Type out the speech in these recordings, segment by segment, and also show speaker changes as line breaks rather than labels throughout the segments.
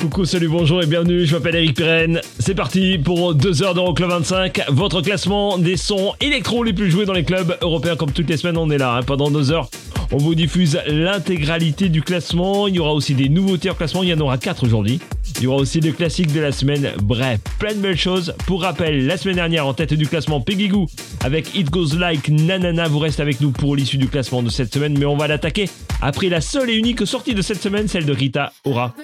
Coucou, salut, bonjour et bienvenue, je m'appelle Eric Pirenne. C'est parti pour 2 heures d'Euroclub 25, votre classement des sons électro les plus joués dans les clubs européens. Comme toutes les semaines, on est là hein, pendant 2 heures. On vous diffuse l'intégralité du classement. Il y aura aussi des nouveautés en classement, il y en aura 4 aujourd'hui. Il y aura aussi le classique de la semaine. Bref, plein de belles choses. Pour rappel, la semaine dernière, en tête du classement, Peggy Goo avec It Goes Like Nanana. Vous restez avec nous pour l'issue du classement de cette semaine, mais on va l'attaquer après la seule et unique sortie de cette semaine, celle de Rita Ora.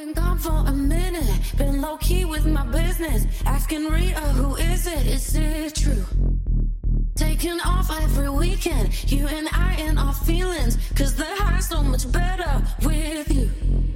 Taking off every weekend, you and I and our feelings. Cause the high's so much better with you.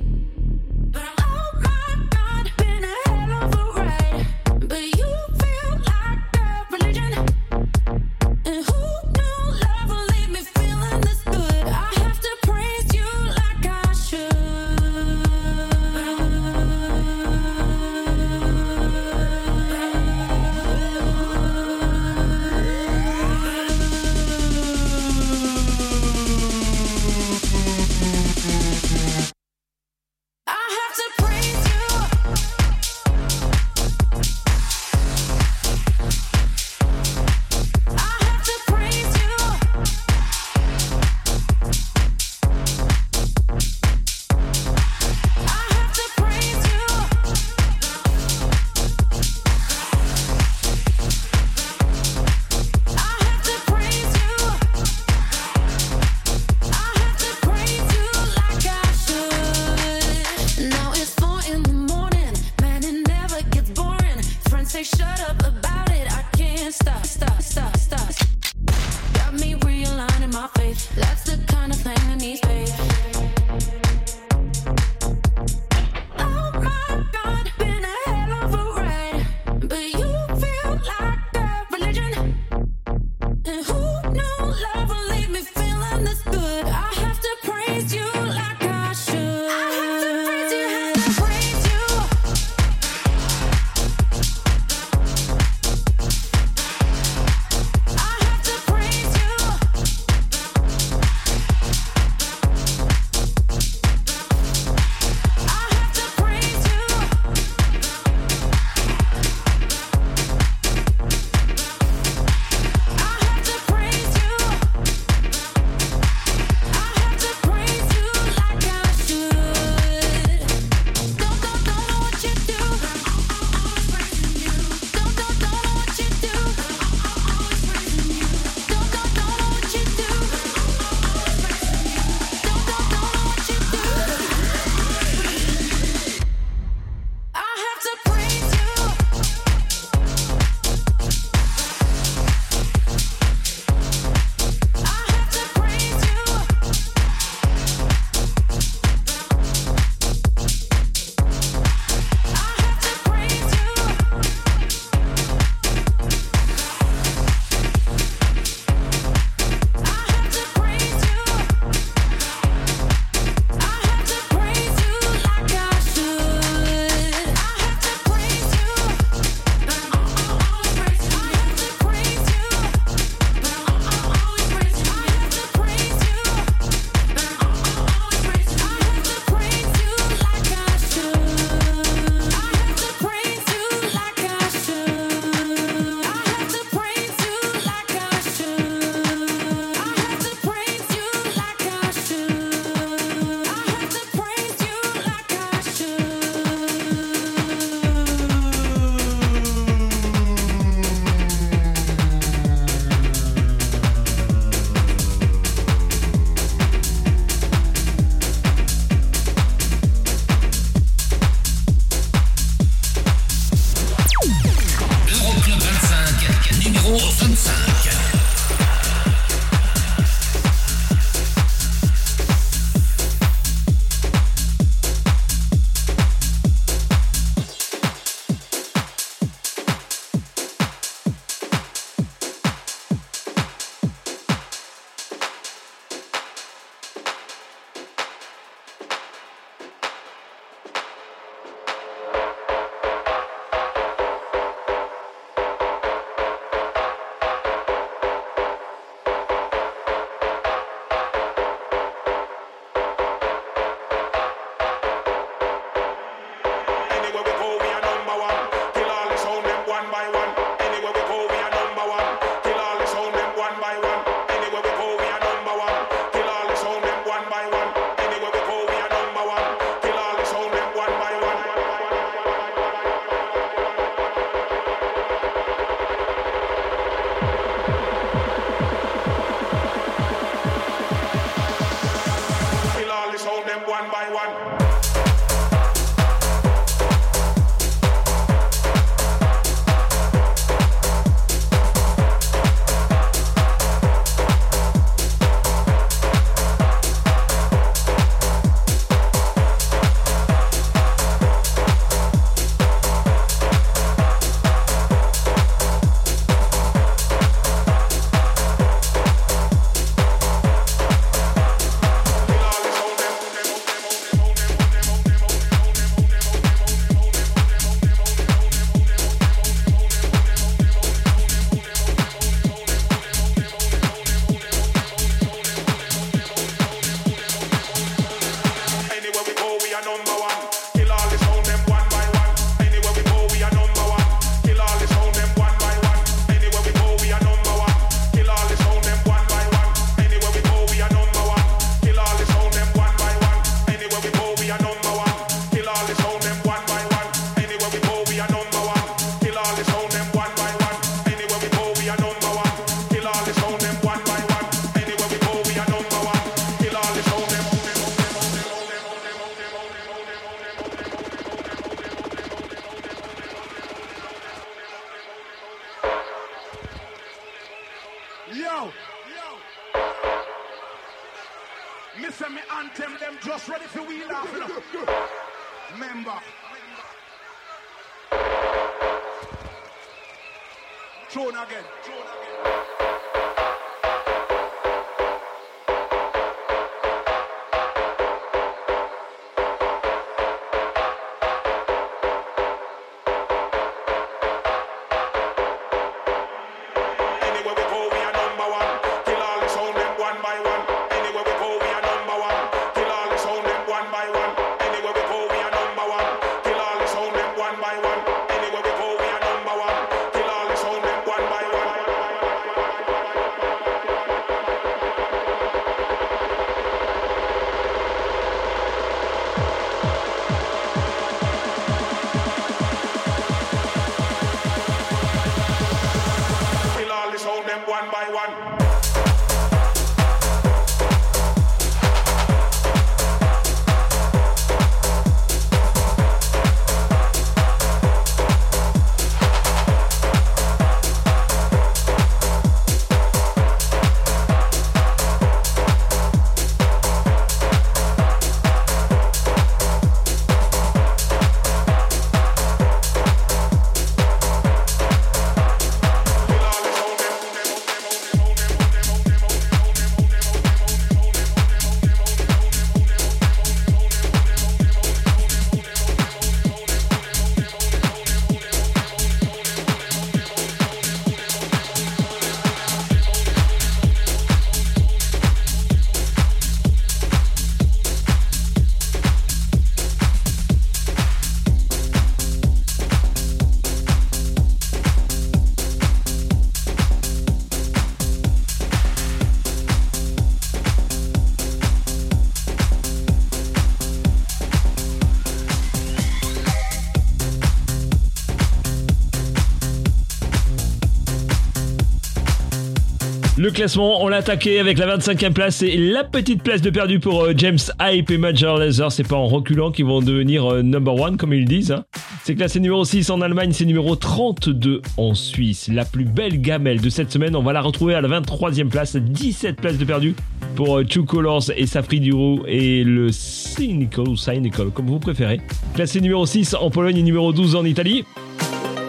Le classement, on l'a attaqué avec la 25e place et la petite place de perdu pour euh, James Hype et Major Lazer. C'est pas en reculant qu'ils vont devenir euh, number one, comme ils disent. Hein. C'est classé numéro 6 en Allemagne, c'est numéro 32 en Suisse. La plus belle gamelle de cette semaine, on va la retrouver à la 23e place, 17 places de perdu pour euh, Two Colors et Safri Duro et le Cynical comme vous préférez. Classé numéro 6 en Pologne et numéro 12 en Italie.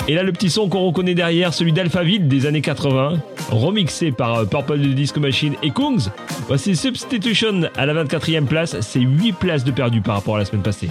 Et là, le petit son qu'on reconnaît derrière, celui d'Alphaville des années 80, remixé par euh, Purple de Disco Machine et Kungs. Voici Substitution à la 24e place, c'est 8 places de perdu par rapport à la semaine passée.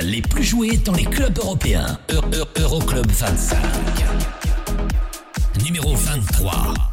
les plus jouées dans les clubs européens. Euroclub -Euro 25. Numéro 23.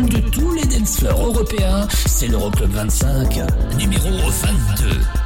de tous les dancefloors européens, c'est l'Euroclub 25, numéro 22.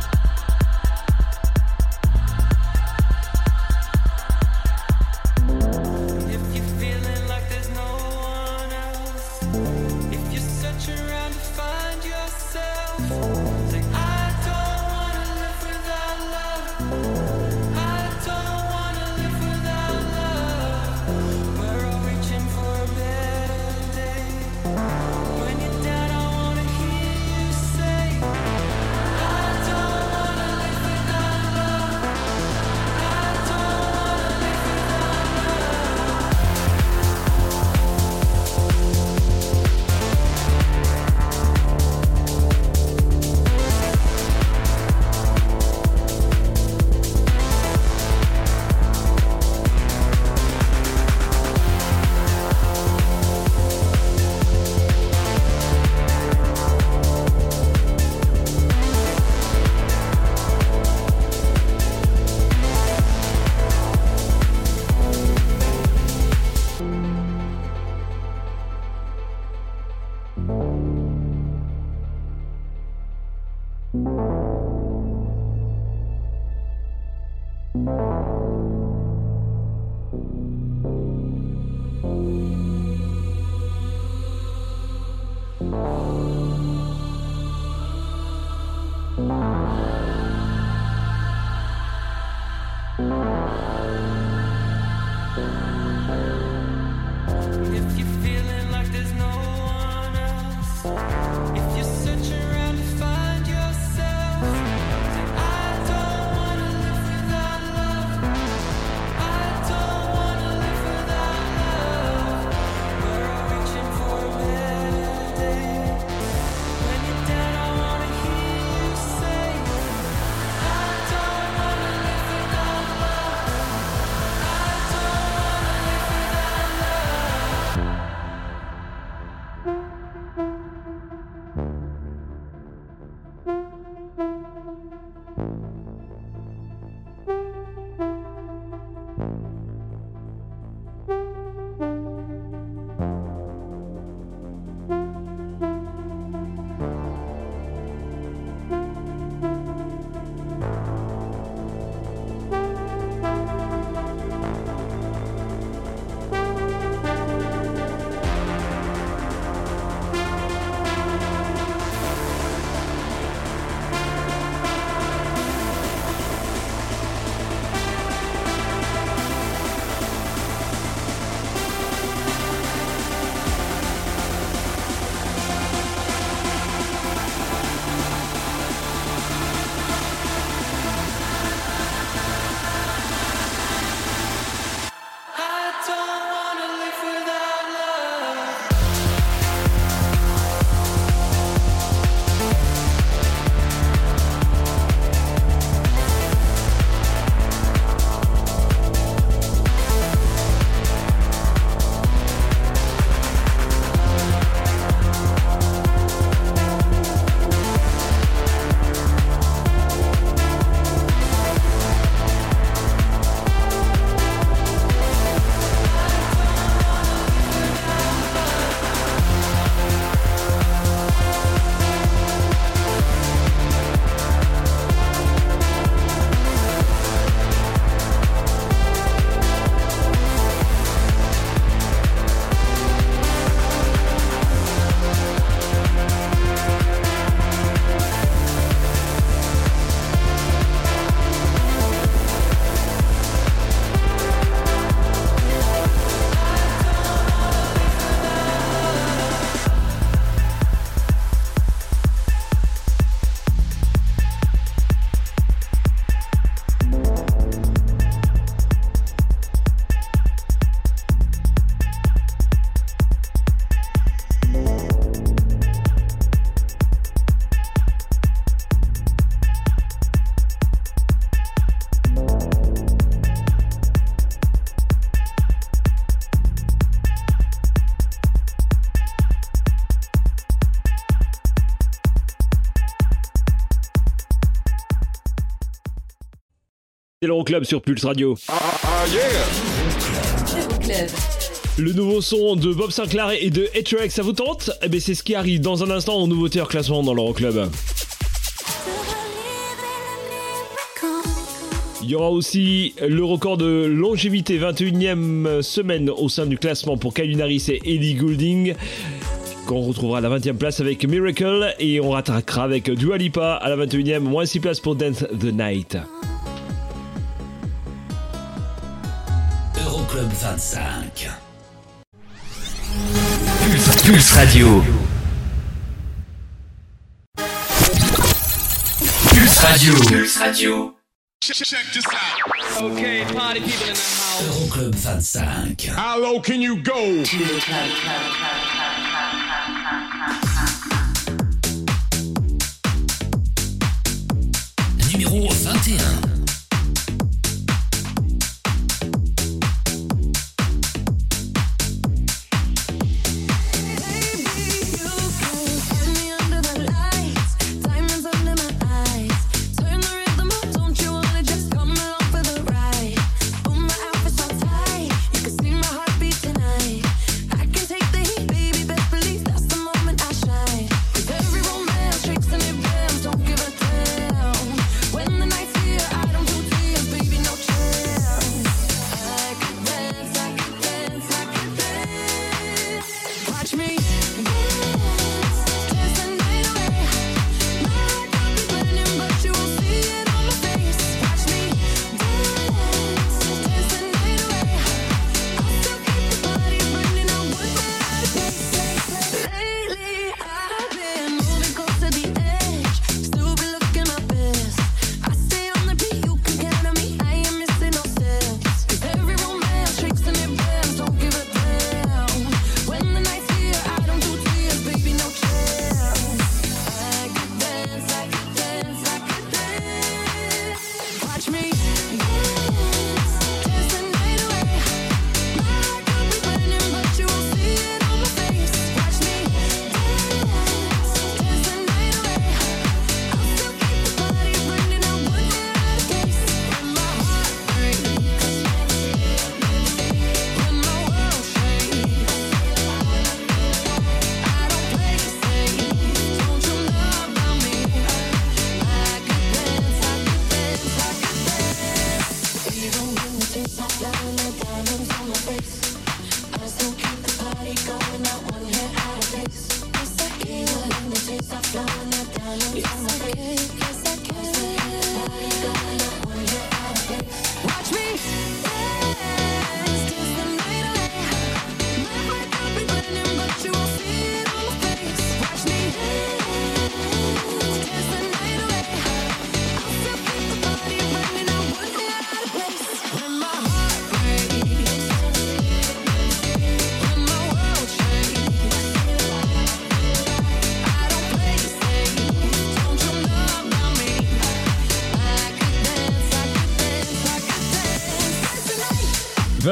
Sur Pulse Radio. Le nouveau son de Bob Sinclair et de H-Rex, ça vous tente? Eh bien, c'est ce qui arrive dans un instant en nouveauté hors classement dans l'Euroclub. Il y aura aussi le record de longévité, 21e semaine au sein du classement pour Calvin Harris et Ellie Goulding. Qu'on retrouvera à la 20e place avec Miracle et on rattrapera avec Dua Lipa à la 21e, moins 6 places pour Dance the Night.
25. Pulse, Pulse Radio. Pulse Radio. Pulse Radio.
Okay, party people in the house.
Euroclub 25.
How low can you go?
Numéro 21.
When the night's here, I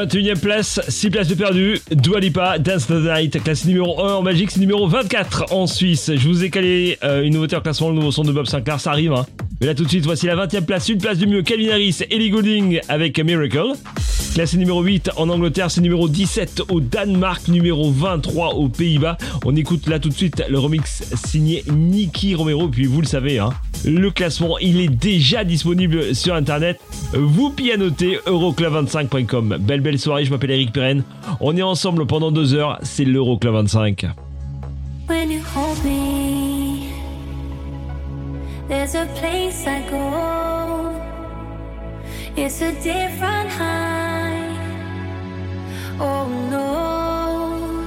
21ème place, 6 places de perdu. Dua Lipa, Dance the Night, classe numéro 1 en Belgique, c'est numéro 24 en Suisse. Je vous ai calé euh, une nouveauté en classement, le nouveau son de Bob Sinclair, ça arrive. Hein. Mais là tout de suite, voici la 20ème place, une place de mieux. Calvin Harris, Ellie Goulding avec Miracle. Classé numéro 8 en Angleterre, c'est numéro 17 au Danemark, numéro 23 aux Pays-Bas. On écoute là tout de suite le remix signé Nicky Romero. Puis vous le savez, hein, le classement il est déjà disponible sur internet. Vous pianotez euroclub25.com. Belle belle soirée, je m'appelle Eric Pirenne. On est ensemble pendant deux heures, c'est l'Euroclub 25.
When you hold me, there's a place I go. It's a different high. Oh no.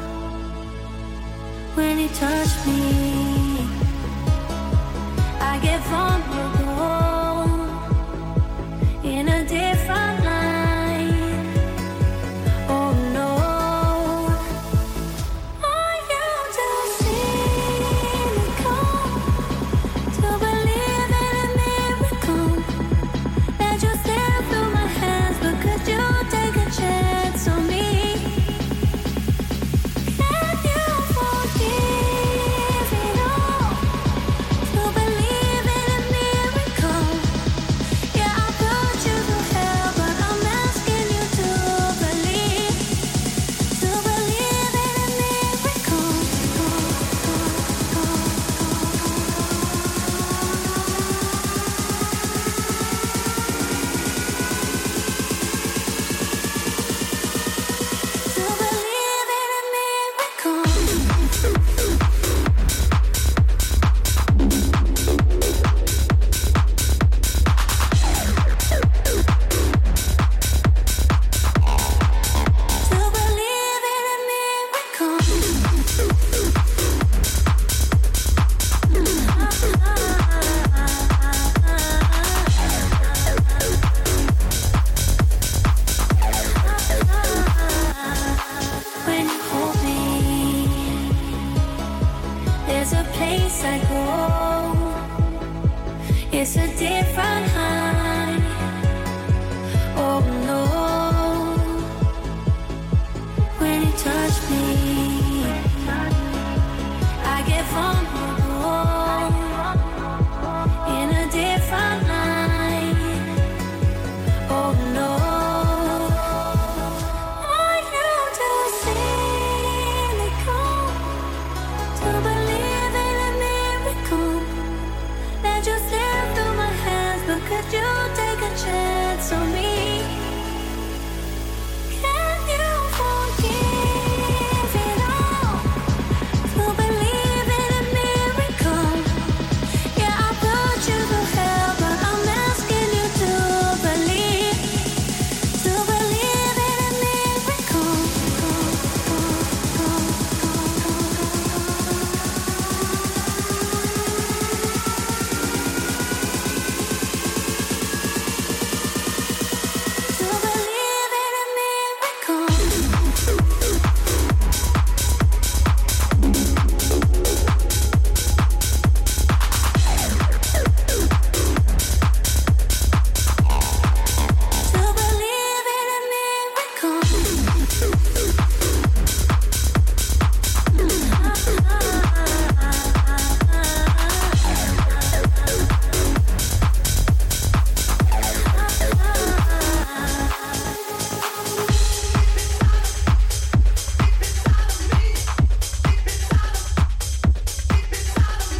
When you touch me, Get give you.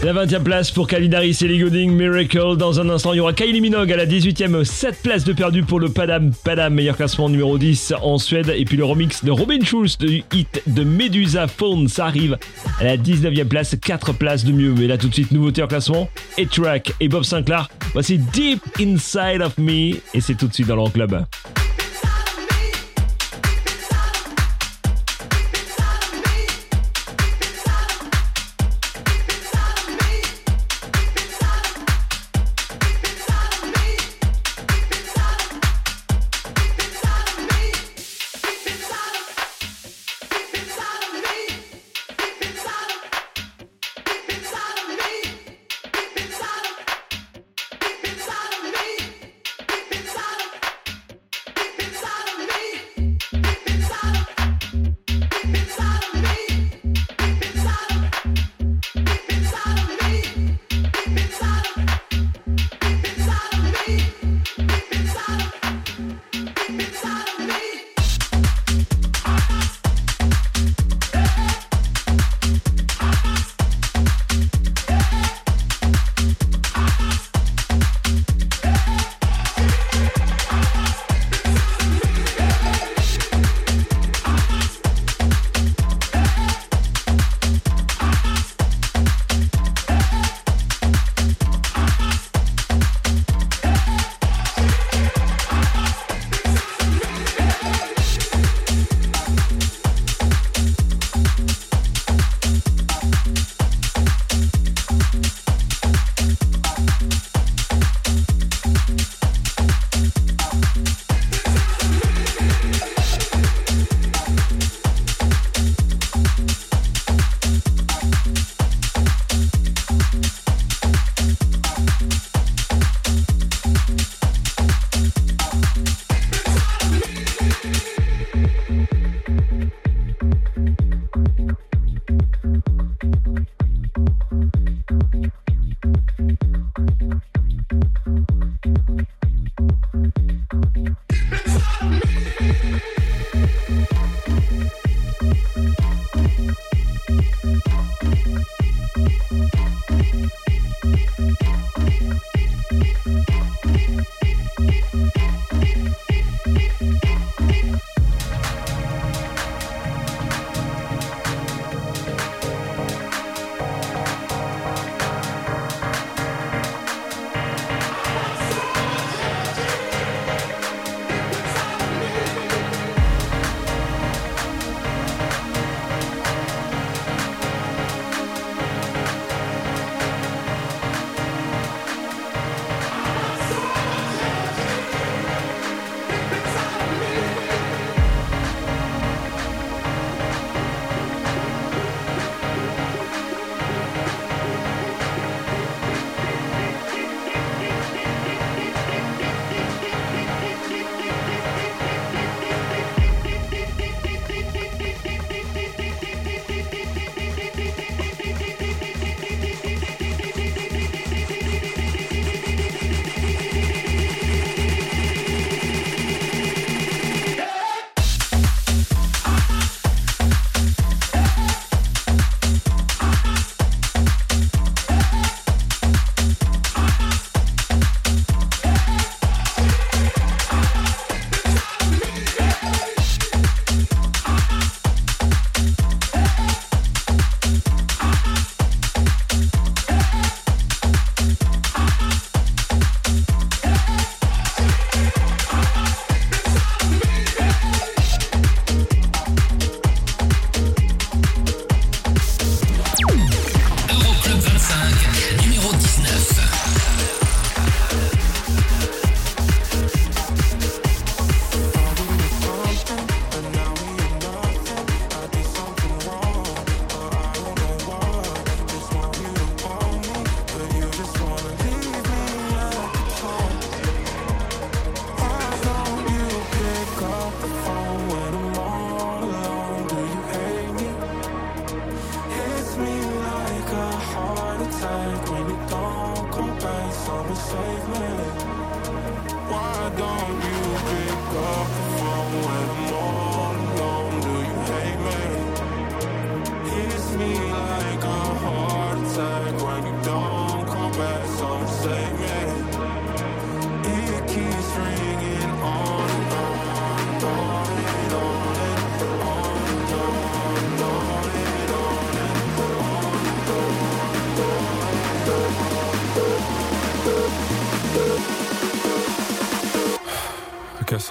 La 20ème place pour Kalinaris et Miracle. Dans un instant, il y aura Kylie Minogue à la 18ème, 7 places de perdu pour le Padam Padam, meilleur classement numéro 10 en Suède. Et puis le remix de Robin Schulz du hit de Medusa Phone, ça arrive à la 19ème place, 4 places de mieux. Mais là tout de suite, nouveauté en classement, A-Track et Bob Sinclair. Voici Deep Inside of Me et c'est tout de suite dans leur club.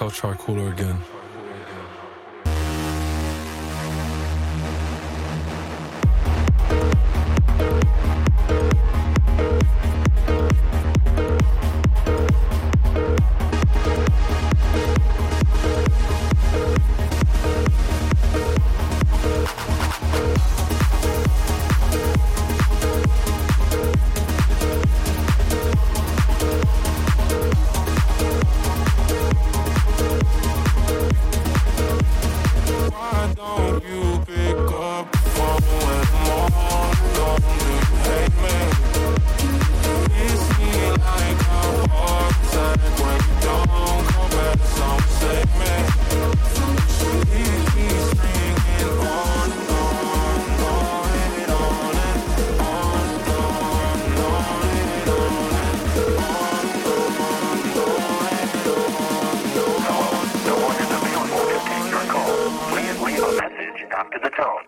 I'll try cooler again.
to the
tone.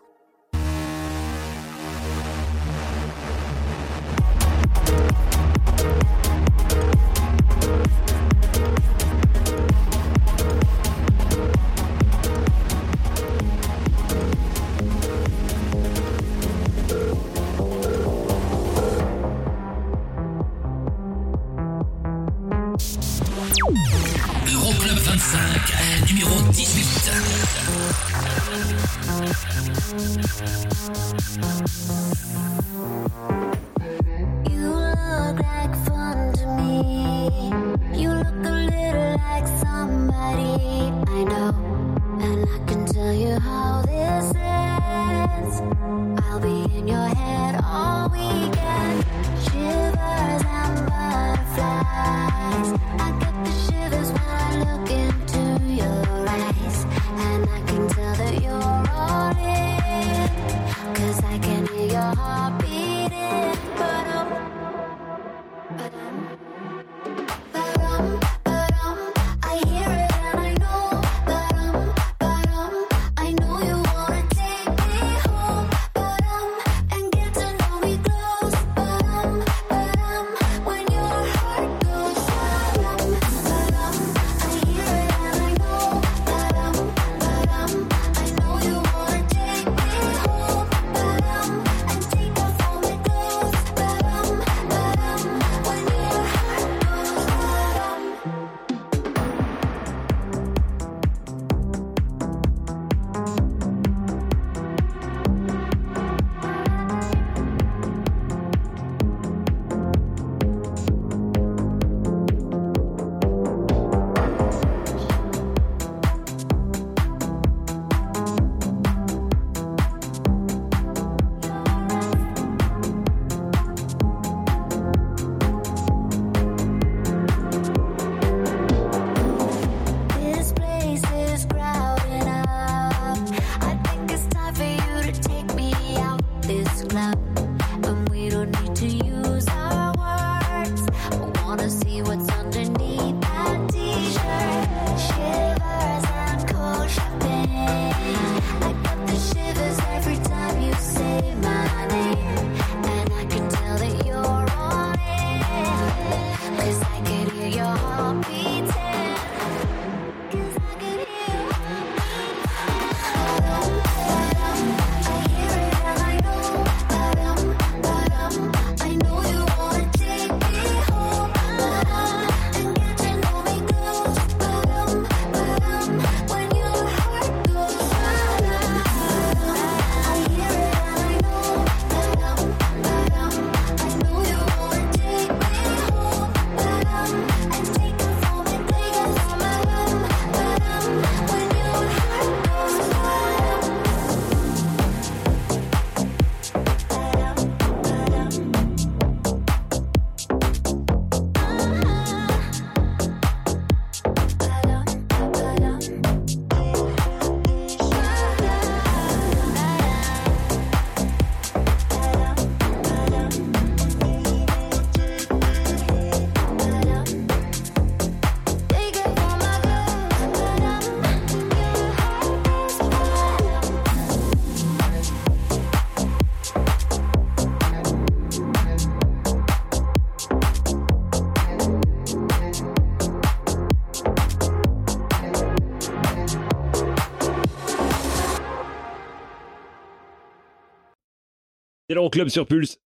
l'Euroclub sur Pulse.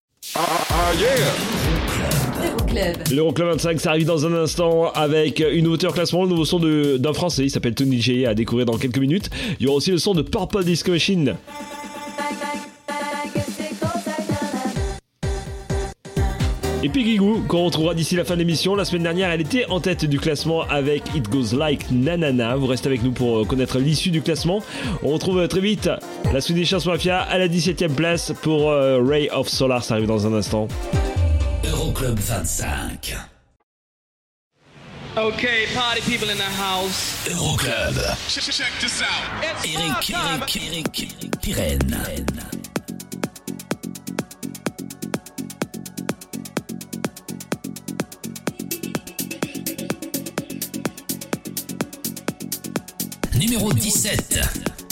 Euroclub.
L'Euroclub 25, ça arrive dans un instant avec une nouveauté en classement, le nouveau son d'un Français, il s'appelle Tony J à découvrir dans quelques minutes. Il y aura aussi le son de Purple Disco Machine. Et Piggy Goo, qu'on retrouvera d'ici la fin de l'émission. La semaine dernière, elle était en tête du classement avec It Goes Like Nanana. Vous restez avec nous pour euh, connaître l'issue du classement. On retrouve euh, très vite la Swedish House Mafia à la 17ème place pour euh, Ray of Solar. Ça arrive dans un instant.
Euroclub 25.
Okay, party people in the house.
Euroclub.
Check, check this out.
It's
Eric. Eric, Eric, Pirenne. Numéro 17.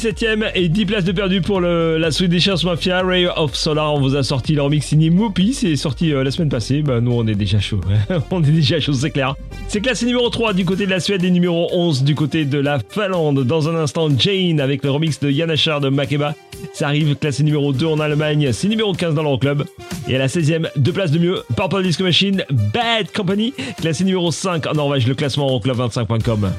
17ème et 10 places de perdu pour la Swedish House Mafia, Ray of Solar. On vous a sorti leur mix signé Moopy, c'est sorti euh, la semaine passée. Bah, nous, on est déjà chaud. on est déjà chaud, c'est clair. C'est classé numéro 3 du côté de la Suède et numéro 11 du côté de la Finlande. Dans un instant, Jane avec le remix de Yann Achar de Makeba. Ça arrive classé numéro 2 en Allemagne, c'est numéro 15 dans l'Euroclub. Et à la 16ème, deux places de mieux, Purple Disco Machine, Bad Company, classé numéro 5 en Norvège, le classement Euroclub25.com.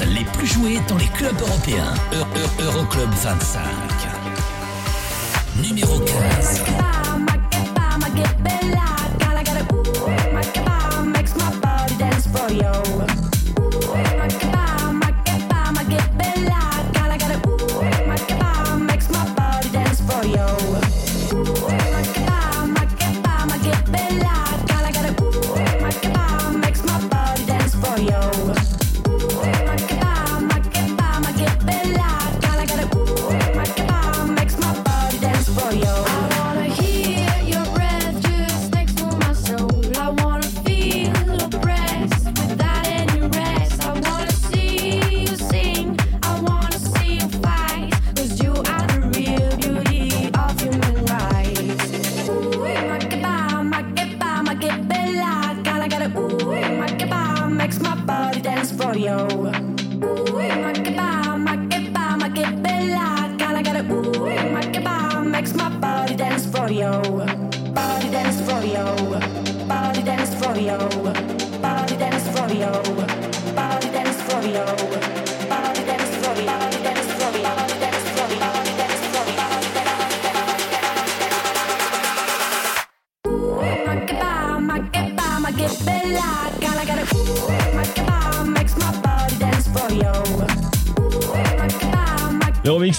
les plus joués dans les clubs européens. Euro- Euro- Euroclub 25. Numéro 15.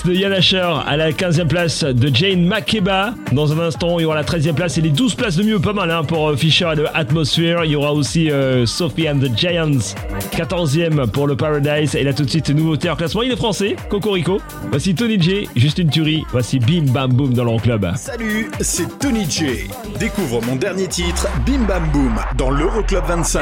de Yann Asher, à la 15e place de Jane Makeba. Dans un instant, il y aura la 13e place et les 12 places de mieux, pas mal hein, pour euh, Fisher et de Atmosphere. Il y aura aussi euh, Sophie and the Giants, 14e pour le Paradise. Et là tout de suite, nouveauté en classement, il est français, Cocorico. Voici Tony J, juste une tuerie. Voici Bim Bam Boom dans leur club.
Salut, c'est Tony J. Découvre mon dernier titre, Bim Bam Boom, dans l'Euroclub 25.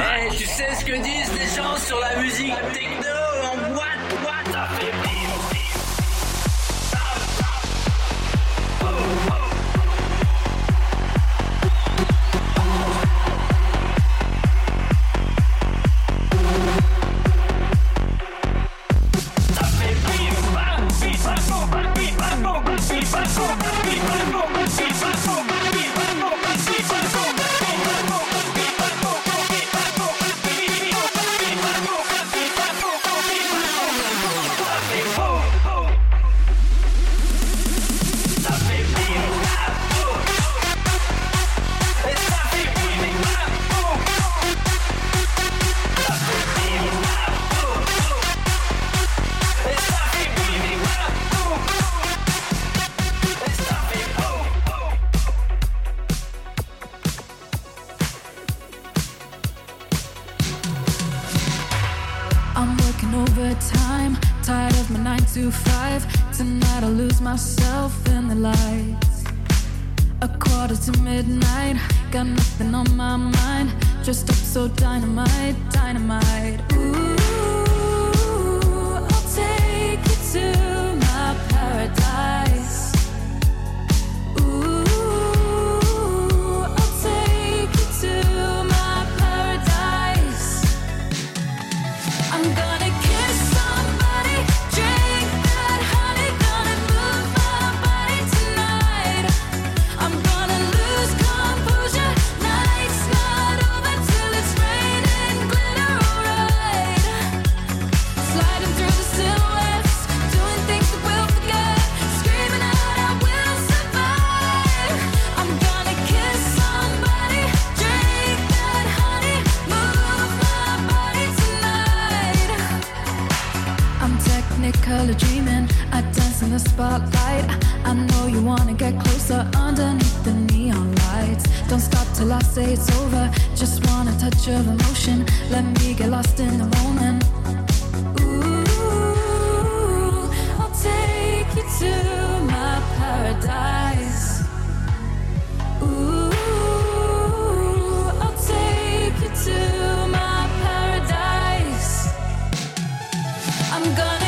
I'm gonna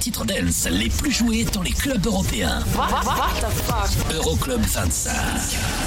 titres dance les plus joués dans les clubs européens. Euroclub 25.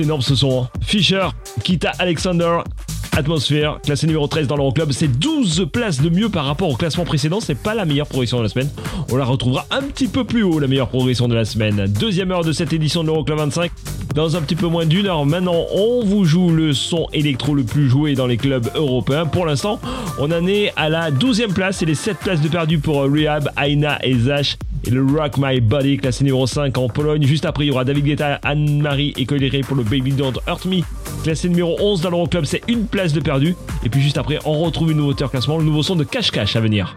Énorme ce son. hein. Fisher, Kita Alexander, Atmosphere, classé numéro 13 dans l'Euroclub. C'est 12 places de mieux par rapport au classement précédent. C'est pas la meilleure progression de la semaine. On la retrouvera un petit peu plus haut, la meilleure progression de la semaine. Deuxième heure de cette édition de l'Euroclub 25. Dans un petit peu moins d'une heure maintenant, on vous joue le son électro le plus joué dans les clubs européens. Pour l'instant, on en est à la 12e place et les 7 places de perdu pour euh, Rehab, Aina et Zach. Et le Rock My Body, classé numéro 5 en Pologne. Juste après, il y aura David Guetta, Anne-Marie et Coléré pour le Baby Don't Hurt Me. Classé numéro 11 dans l'Euroclub, c'est une place de perdu. Et puis juste après, on retrouve une nouveauté en classement, le nouveau son de Cash Cash à venir.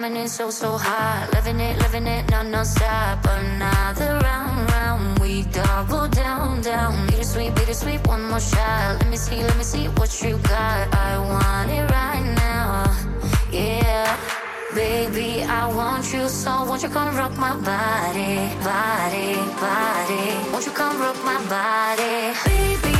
Coming in, so, so hot. Living it, living it, no, no stop. Another round, round. We double down, down. Bittersweet, bittersweet, one more shot. Let me see, let me see what you got. I want it right now. Yeah. Baby, I want you so won't you come rock my body, body, body? Won't you come rock my body? Baby,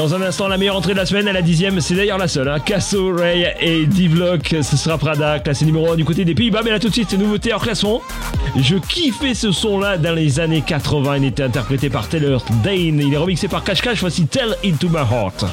Dans un instant, la meilleure entrée de la semaine, à la dixième, c'est d'ailleurs la seule. Hein. Casso, Ray et D-Block, ce sera Prada, classé numéro 1 du côté des Pays-Bas. Mais là tout de suite, nouveauté en classement. Je kiffais ce son-là dans les années 80. Il était interprété par Taylor Dane. Il est remixé par Cash Cash. Voici Tell Into
My Heart.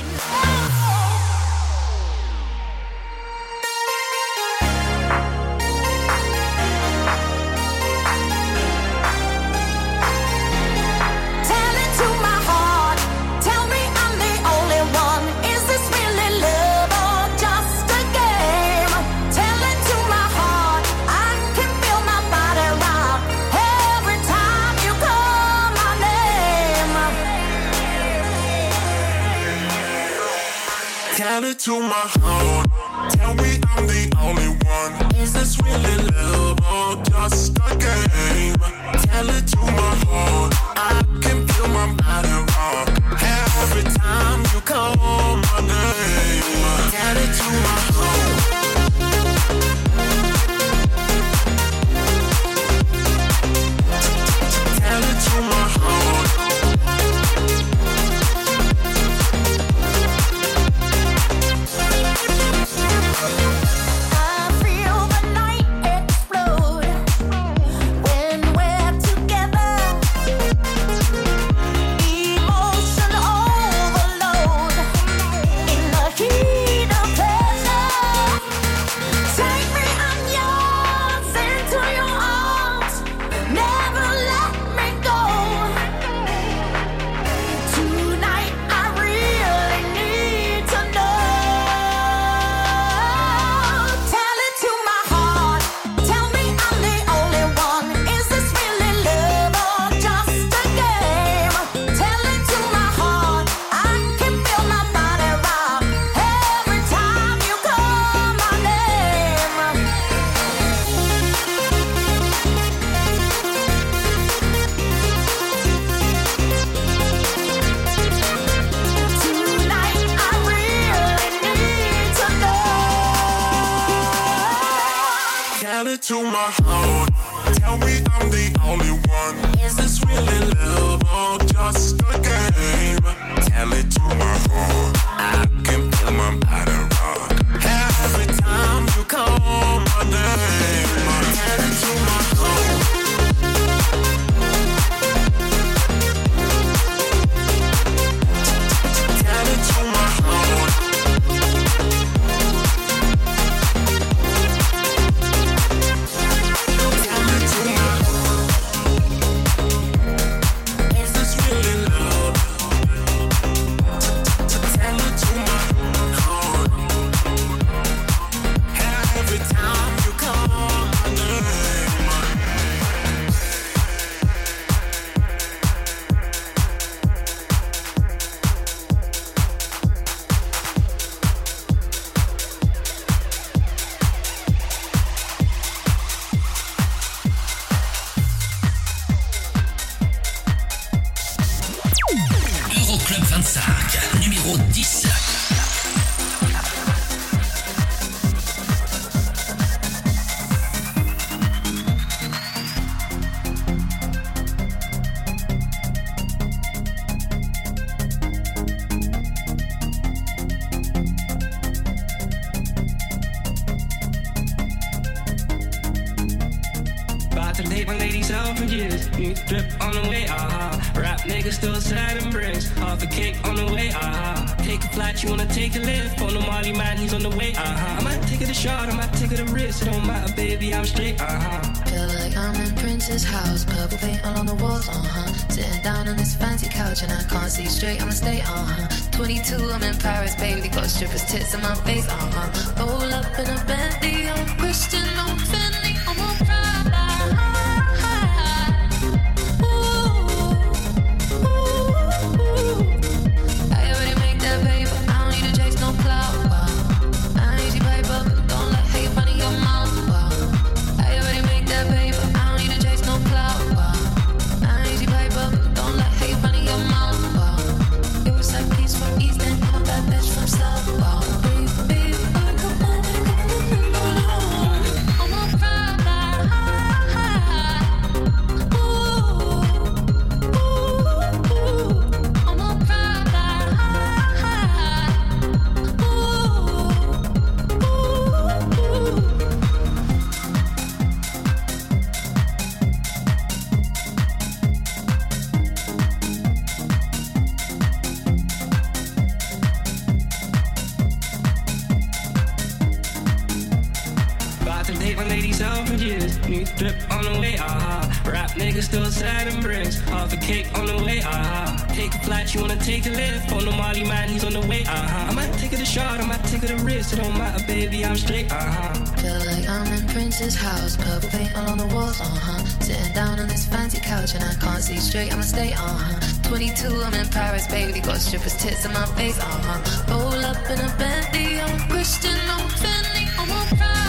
Drip on the way,
uh-huh. Rap niggas still sliding bricks. Half a cake on the way, uh-huh. Take a flight, you wanna take a lift. On the Molly man, he's on the way, uh-huh. I might take it a shot, I might take it a risk. It don't matter, baby, I'm straight, uh-huh.
Feel like I'm in Prince's house, purple paint all on the walls, uh huh. Sitting down on this fancy couch and I can't see straight, I'ma stay, uh huh. 22, I'm in Paris, baby, got strippers' tits in my face, uh huh. Roll up in a Bentley, I'm Christian, I'm Fendi, I'm a Prada.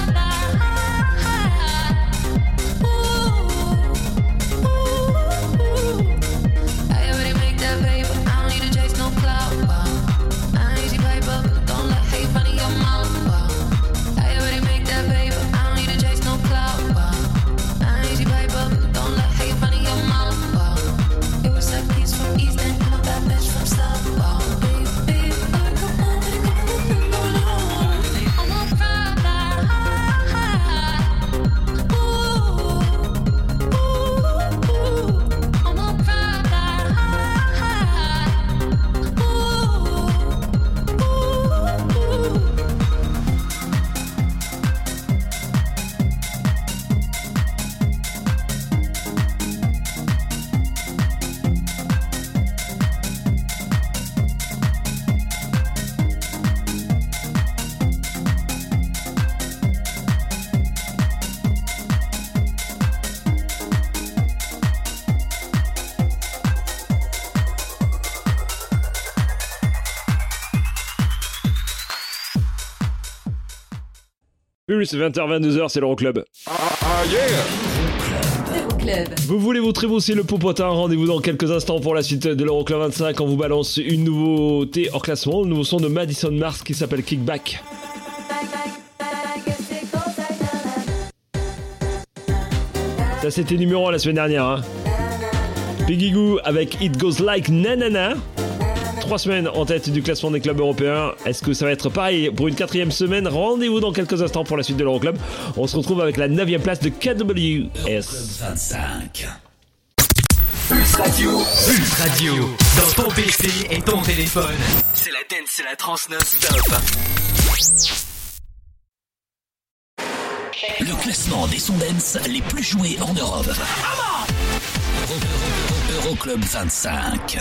Pulse, 20h, 22h, c'est l'Euroclub.
Euroclub.
Vous voulez vous trébousser le popotin? Rendez-vous dans quelques instants pour la suite de l'Euroclub 25. On vous balance une nouveauté hors classement, le nouveau son de Madison Mars qui s'appelle Kickback. Ça c'était numéro 1 la semaine dernière. Hein. Goo avec It Goes Like Nanana. Trois semaines en tête du classement des clubs européens. Est-ce que ça va être pareil pour une quatrième semaine? Rendez-vous dans quelques instants pour la suite de l'Euroclub. On se retrouve avec la 9 place de KWS.
25.
Pulse Radio. Pulse Radio. Dans ton PC et ton téléphone. C'est la dance, c'est la trans non-stop.
Le classement des sons dance les plus joués en Europe. Euro- Euro- Euroclub 25.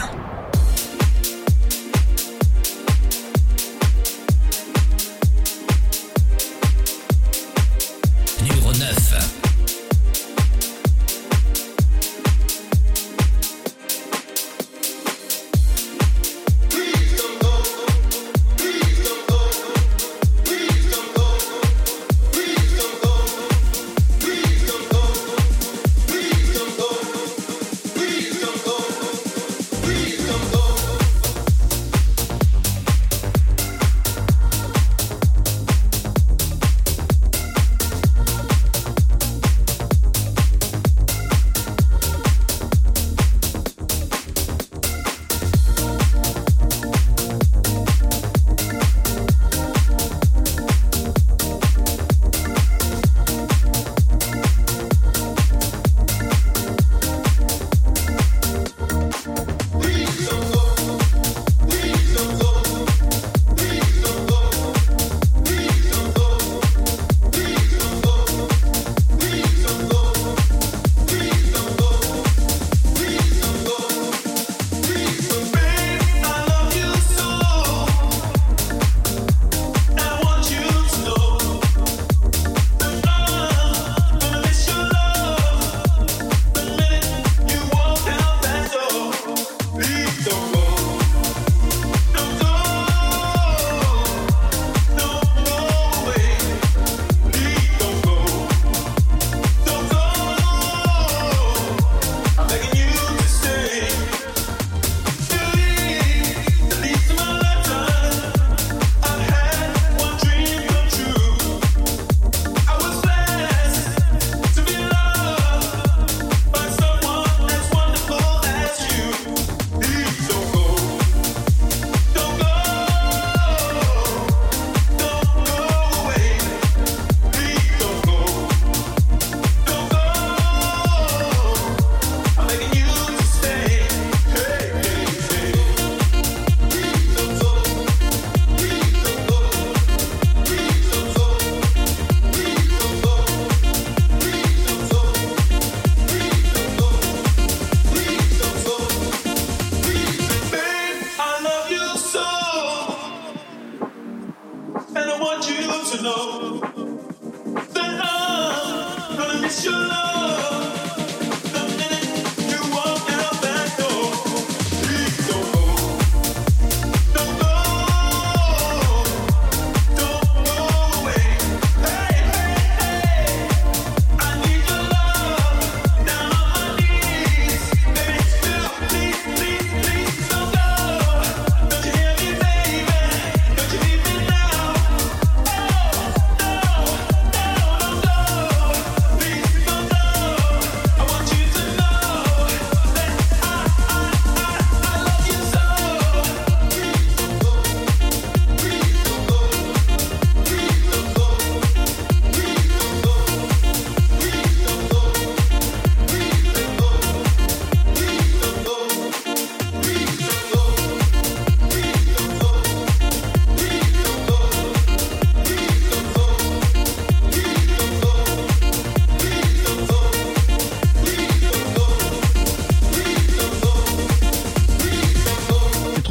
Numéro 9.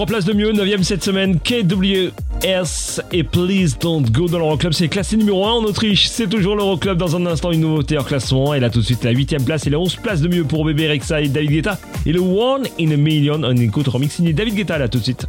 3 places de mieux, 9ème cette semaine, KWS et Please Don't Go dans l'Euroclub. C'est classé numéro 1 en Autriche, c'est toujours l'Euroclub. Dans un instant, une nouveauté en classement. Et là, tout de suite, la 8ème place et la 11 places de mieux pour Bébé Rexa et David Guetta. Et le One in a Million, un écoute remix signé David Guetta, là, tout de suite.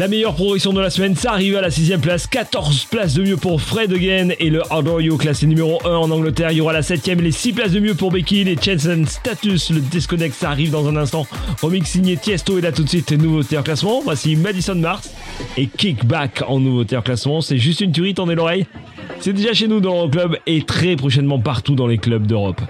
La meilleure progression de la semaine, ça arrive à la 6ème place. 14 places de mieux pour Fred Again et le Adore You classé numéro 1 en Angleterre. Il y aura la 7ème et les 6 places de mieux pour Becky. Les Jensen Status, le Disconnect, ça arrive dans un instant. Remix signé Tiesto et là tout de suite, nouveauté en classement. Voici Madison Mars et Kickback en nouveauté en classement. C'est juste une tuerie, tendez l'oreille. C'est déjà chez nous dans le club et très prochainement partout dans les clubs d'Europe.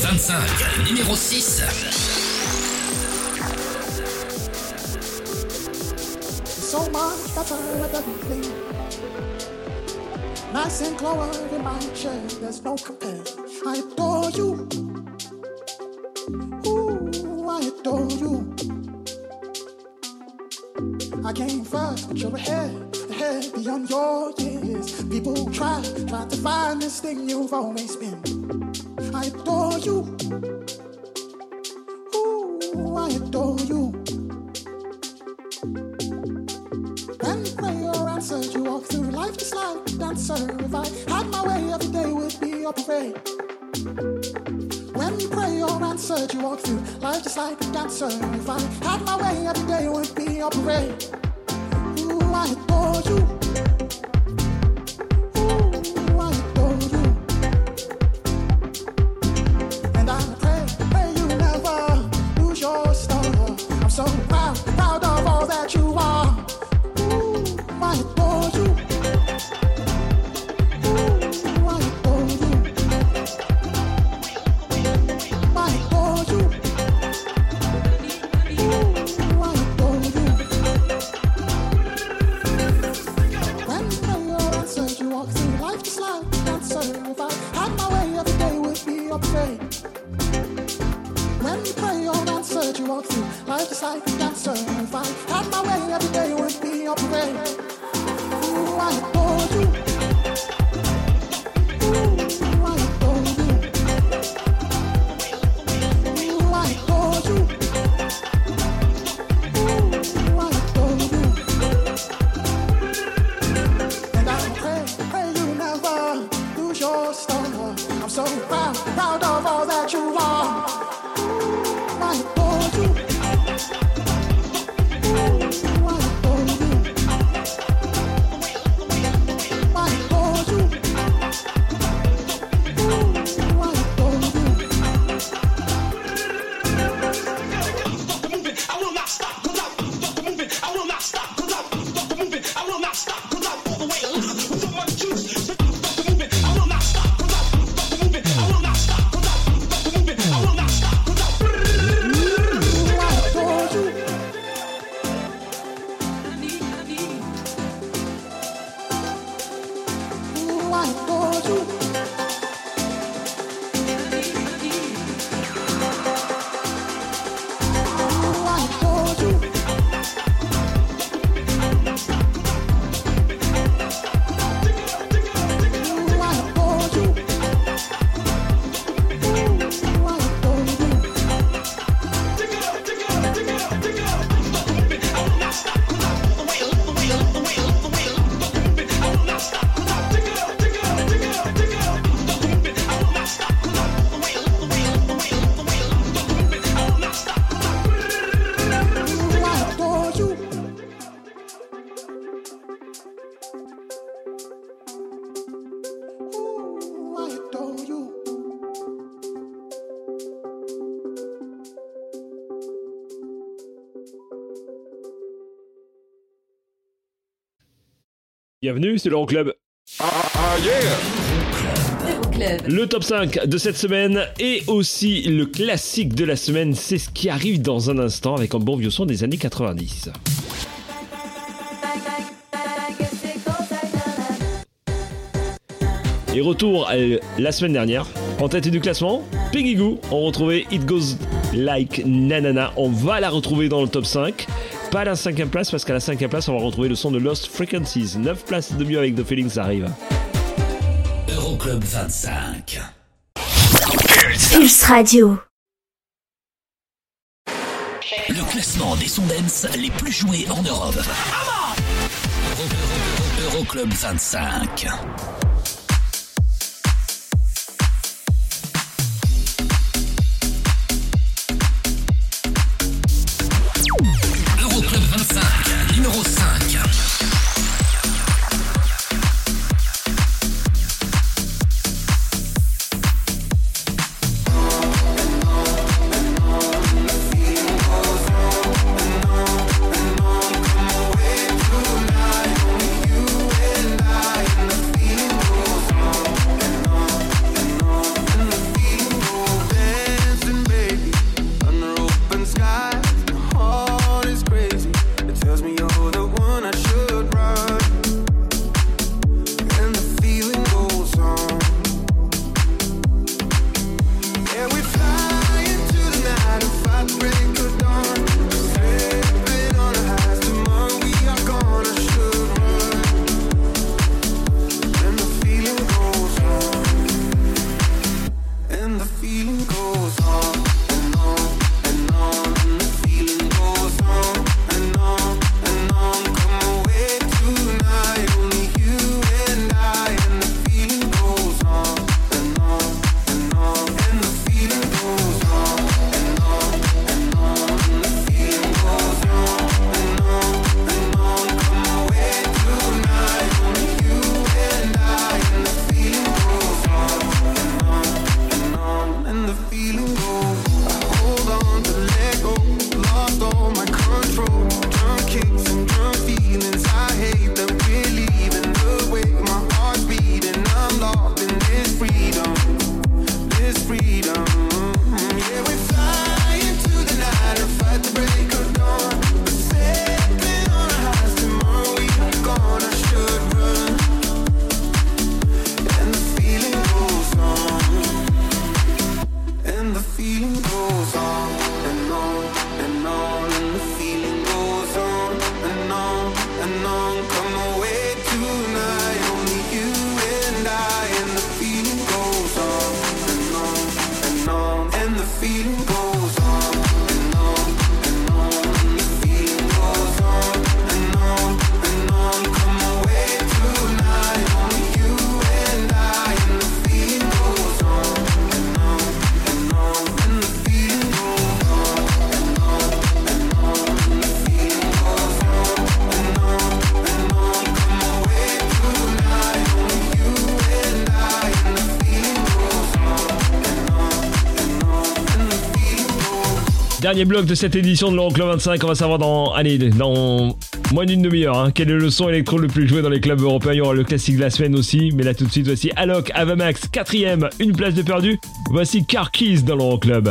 25, numéro 6.
so much better with everything. Nice and glow in my chair, there's no compare. I adore you. Ooh, I adore you. I came first, but you're ahead, ahead beyond your years. People try, try to find this thing you've always been. I adore you. Ooh, I adore you. When prayer answered, you walk through life just like a dancer. If I had my way, every day would be a parade. When prayer answered, you walk through life just like a dancer. If I had my way, every day would be a parade.
Bienvenue, c'est l'Euroclub. Le top 5 de cette semaine et aussi le classique de la semaine, c'est ce qui arrive dans un instant avec un bon vieux son des années 90. Et retour euh, la semaine dernière, en tête du classement, Piggy Goo, on retrouvait It Goes Like Nanana, on va la retrouver dans le top 5. Pas à la cinquième place parce qu'à la cinquième place on va retrouver le son de Lost Frequencies. 9 places de mieux avec The Feeling, ça arrive.
Euroclub 25.
Pulse Radio.
Le classement des sons dance les plus joués en Europe. Euro- Euro- Euroclub 25.
Dernier bloc de cette édition de l'Euroclub 25, on va savoir dans, allez, dans moins d'une demi-heure hein, quel est le son électro le plus joué dans les clubs européens. Il y aura le classique de la semaine aussi, mais là tout de suite, voici Alok, Avamax, quatrième, une place de perdu. Voici Car Keys dans l'Euroclub.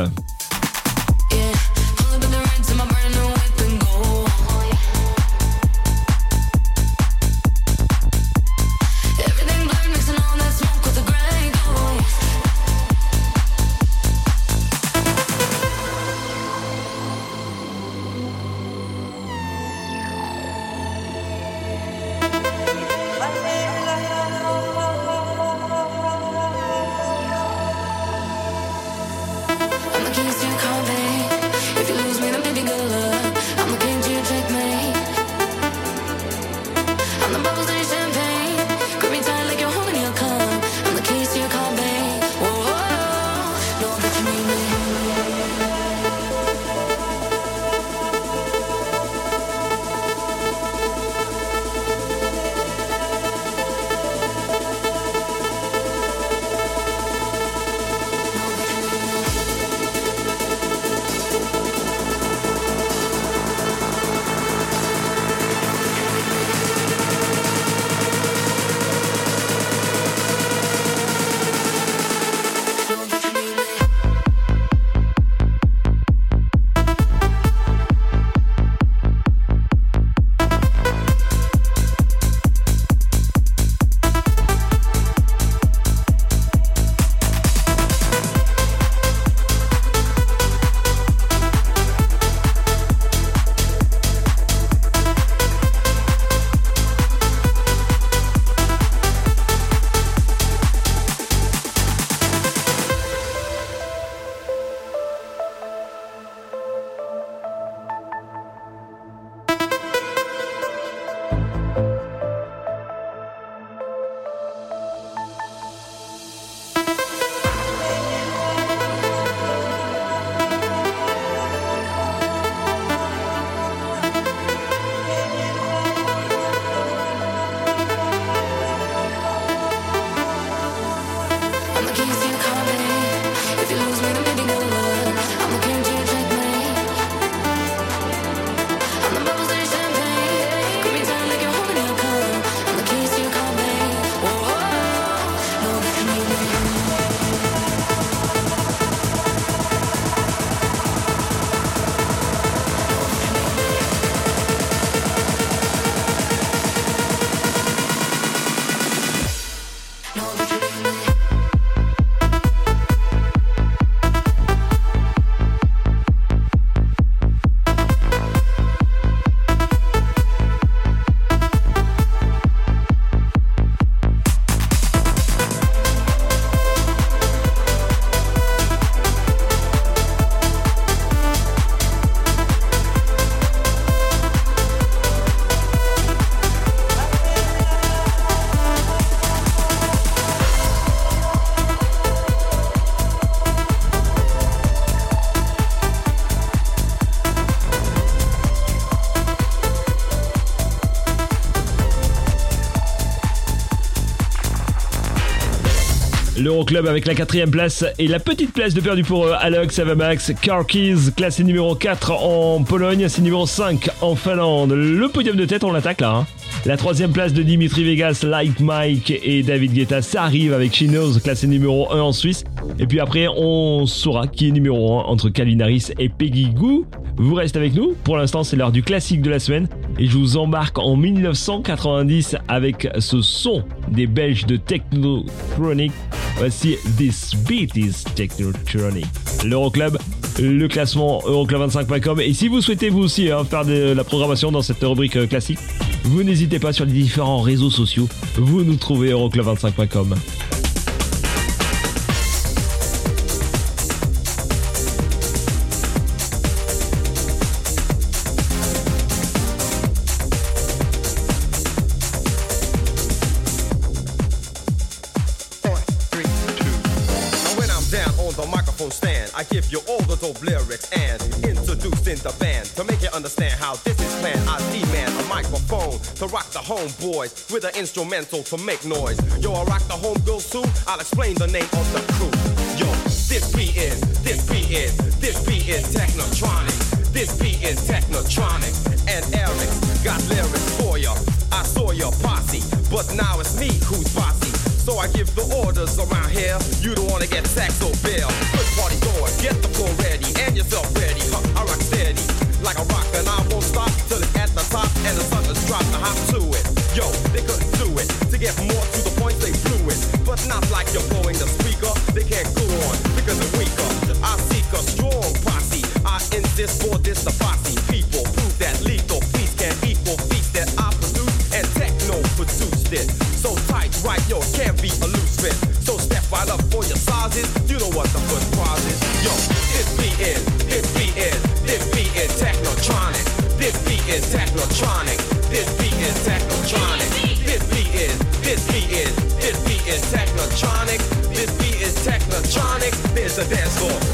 L'Euroclub avec la quatrième place et la petite place de perdu pour eux. Alex Avamax, Car Keys, classé numéro 4 en Pologne, c'est numéro 5 en Finlande. Le podium de tête, on l'attaque là. hein. La troisième place de Dimitri Vegas, Like Mike et David Guetta, ça arrive avec Chinos, classé numéro 1 en Suisse. Et puis après, on saura qui est numéro 1 entre Calvin Harris et Peggy Goo. Vous restez avec nous. Pour l'instant, c'est l'heure du classique de la semaine. Et je vous embarque en 1990 avec ce son des Belges de Technotronic. Voici This Beat is Technotronic. L'Euroclub, le classement Euroclub25.com. Et si vous souhaitez vous aussi hein, faire de la programmation dans cette rubrique euh, classique, vous n'hésitez pas sur les différents réseaux sociaux. Vous nous trouvez Euroclub25.com.
how this is planned. I demand a microphone to rock the homeboys with an instrumental to make noise. Yo, I rock the homegirls too. I'll explain the name of the crew. Yo, this beat is, this beat is, this beat is Technotronic. This beat is Technotronic. And Eric got lyrics for ya. I saw your posse, but now it's me who's bossy. So I give the orders around here. You don't wanna get sacked or bail. Good party going, get the floor ready and yourself ready. Huh, I rock steady like a rock, and I won't stop till it's at the top and the suckers drop the hop to it. Yo, they couldn't do it. To get more technotronic. There's a dance floor.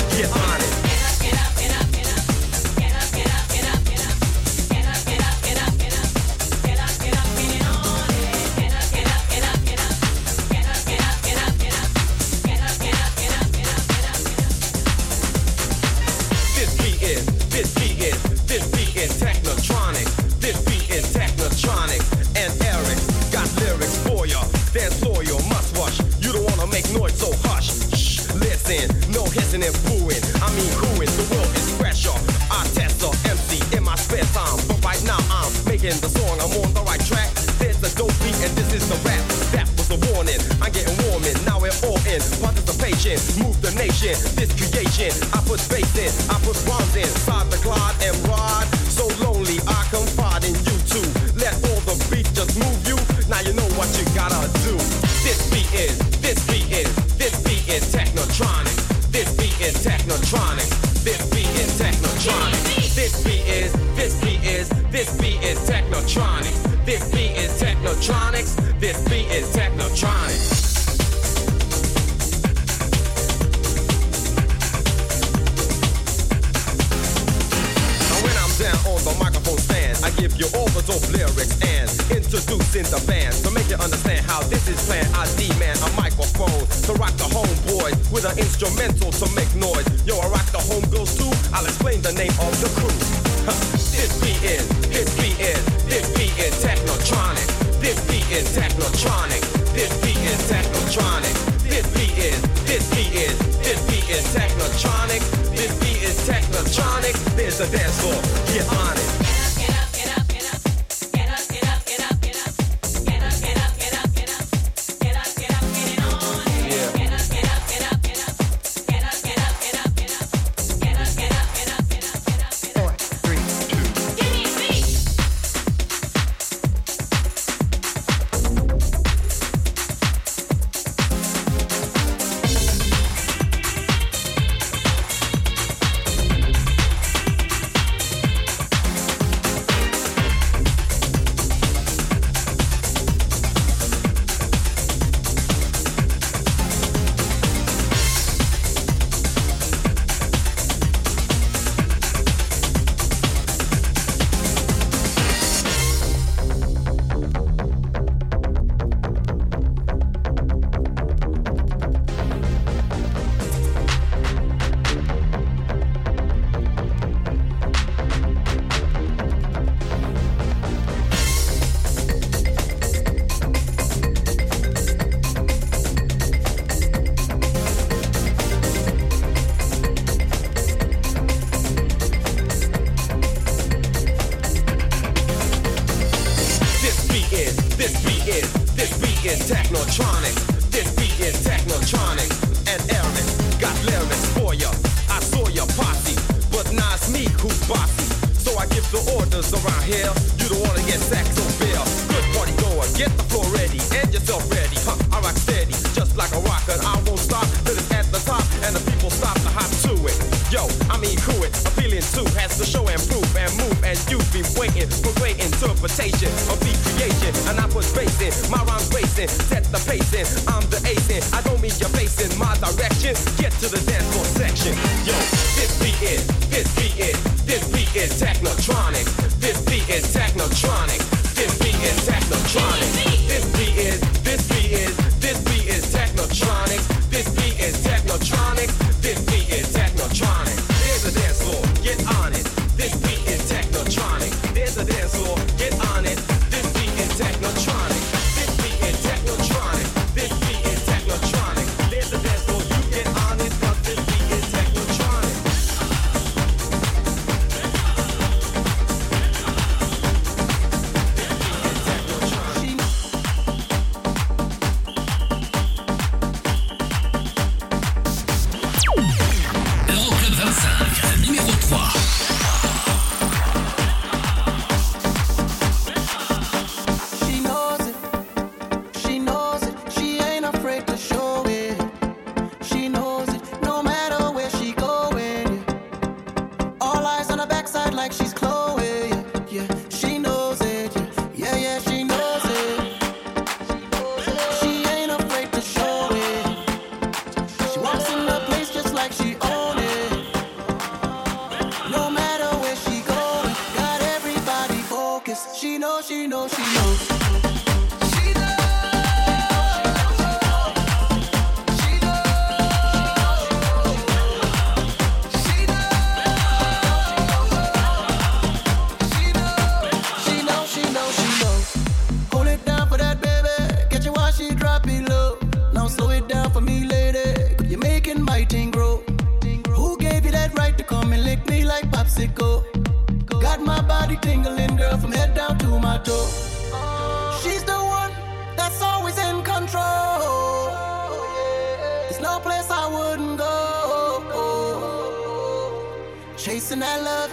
Chasing that love,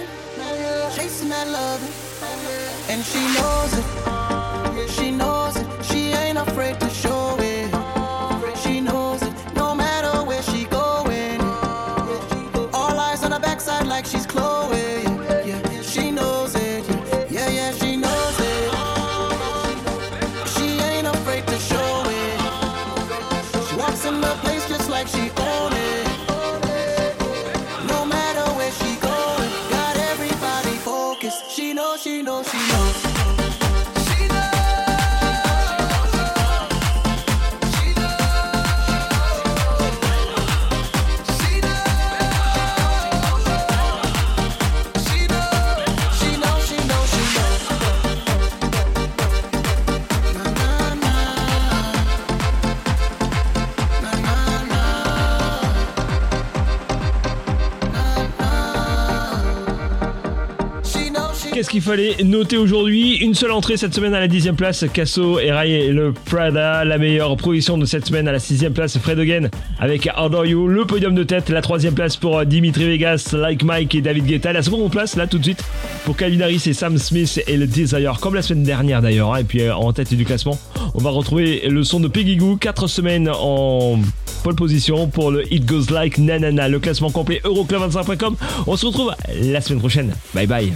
chasing that love, and she knows it. She knows.
qu'il fallait noter aujourd'hui. Une seule entrée cette semaine à la 10 place, Casso et Ray le Prada. La meilleure progression de cette semaine à la 6 place, Fred Hogan avec Adore You. Le podium de tête, la 3 place pour Dimitri Vegas, Like Mike et David Guetta. La seconde place, là tout de suite, pour Calvin Harris et Sam Smith et le Desire, comme la semaine dernière d'ailleurs. Hein. Et puis euh, en tête du classement, on va retrouver le son de Peggy Goo, 4 semaines en pole position pour le It Goes Like Nanana. Le classement complet Euroclub25.com. On se retrouve la semaine prochaine. Bye bye.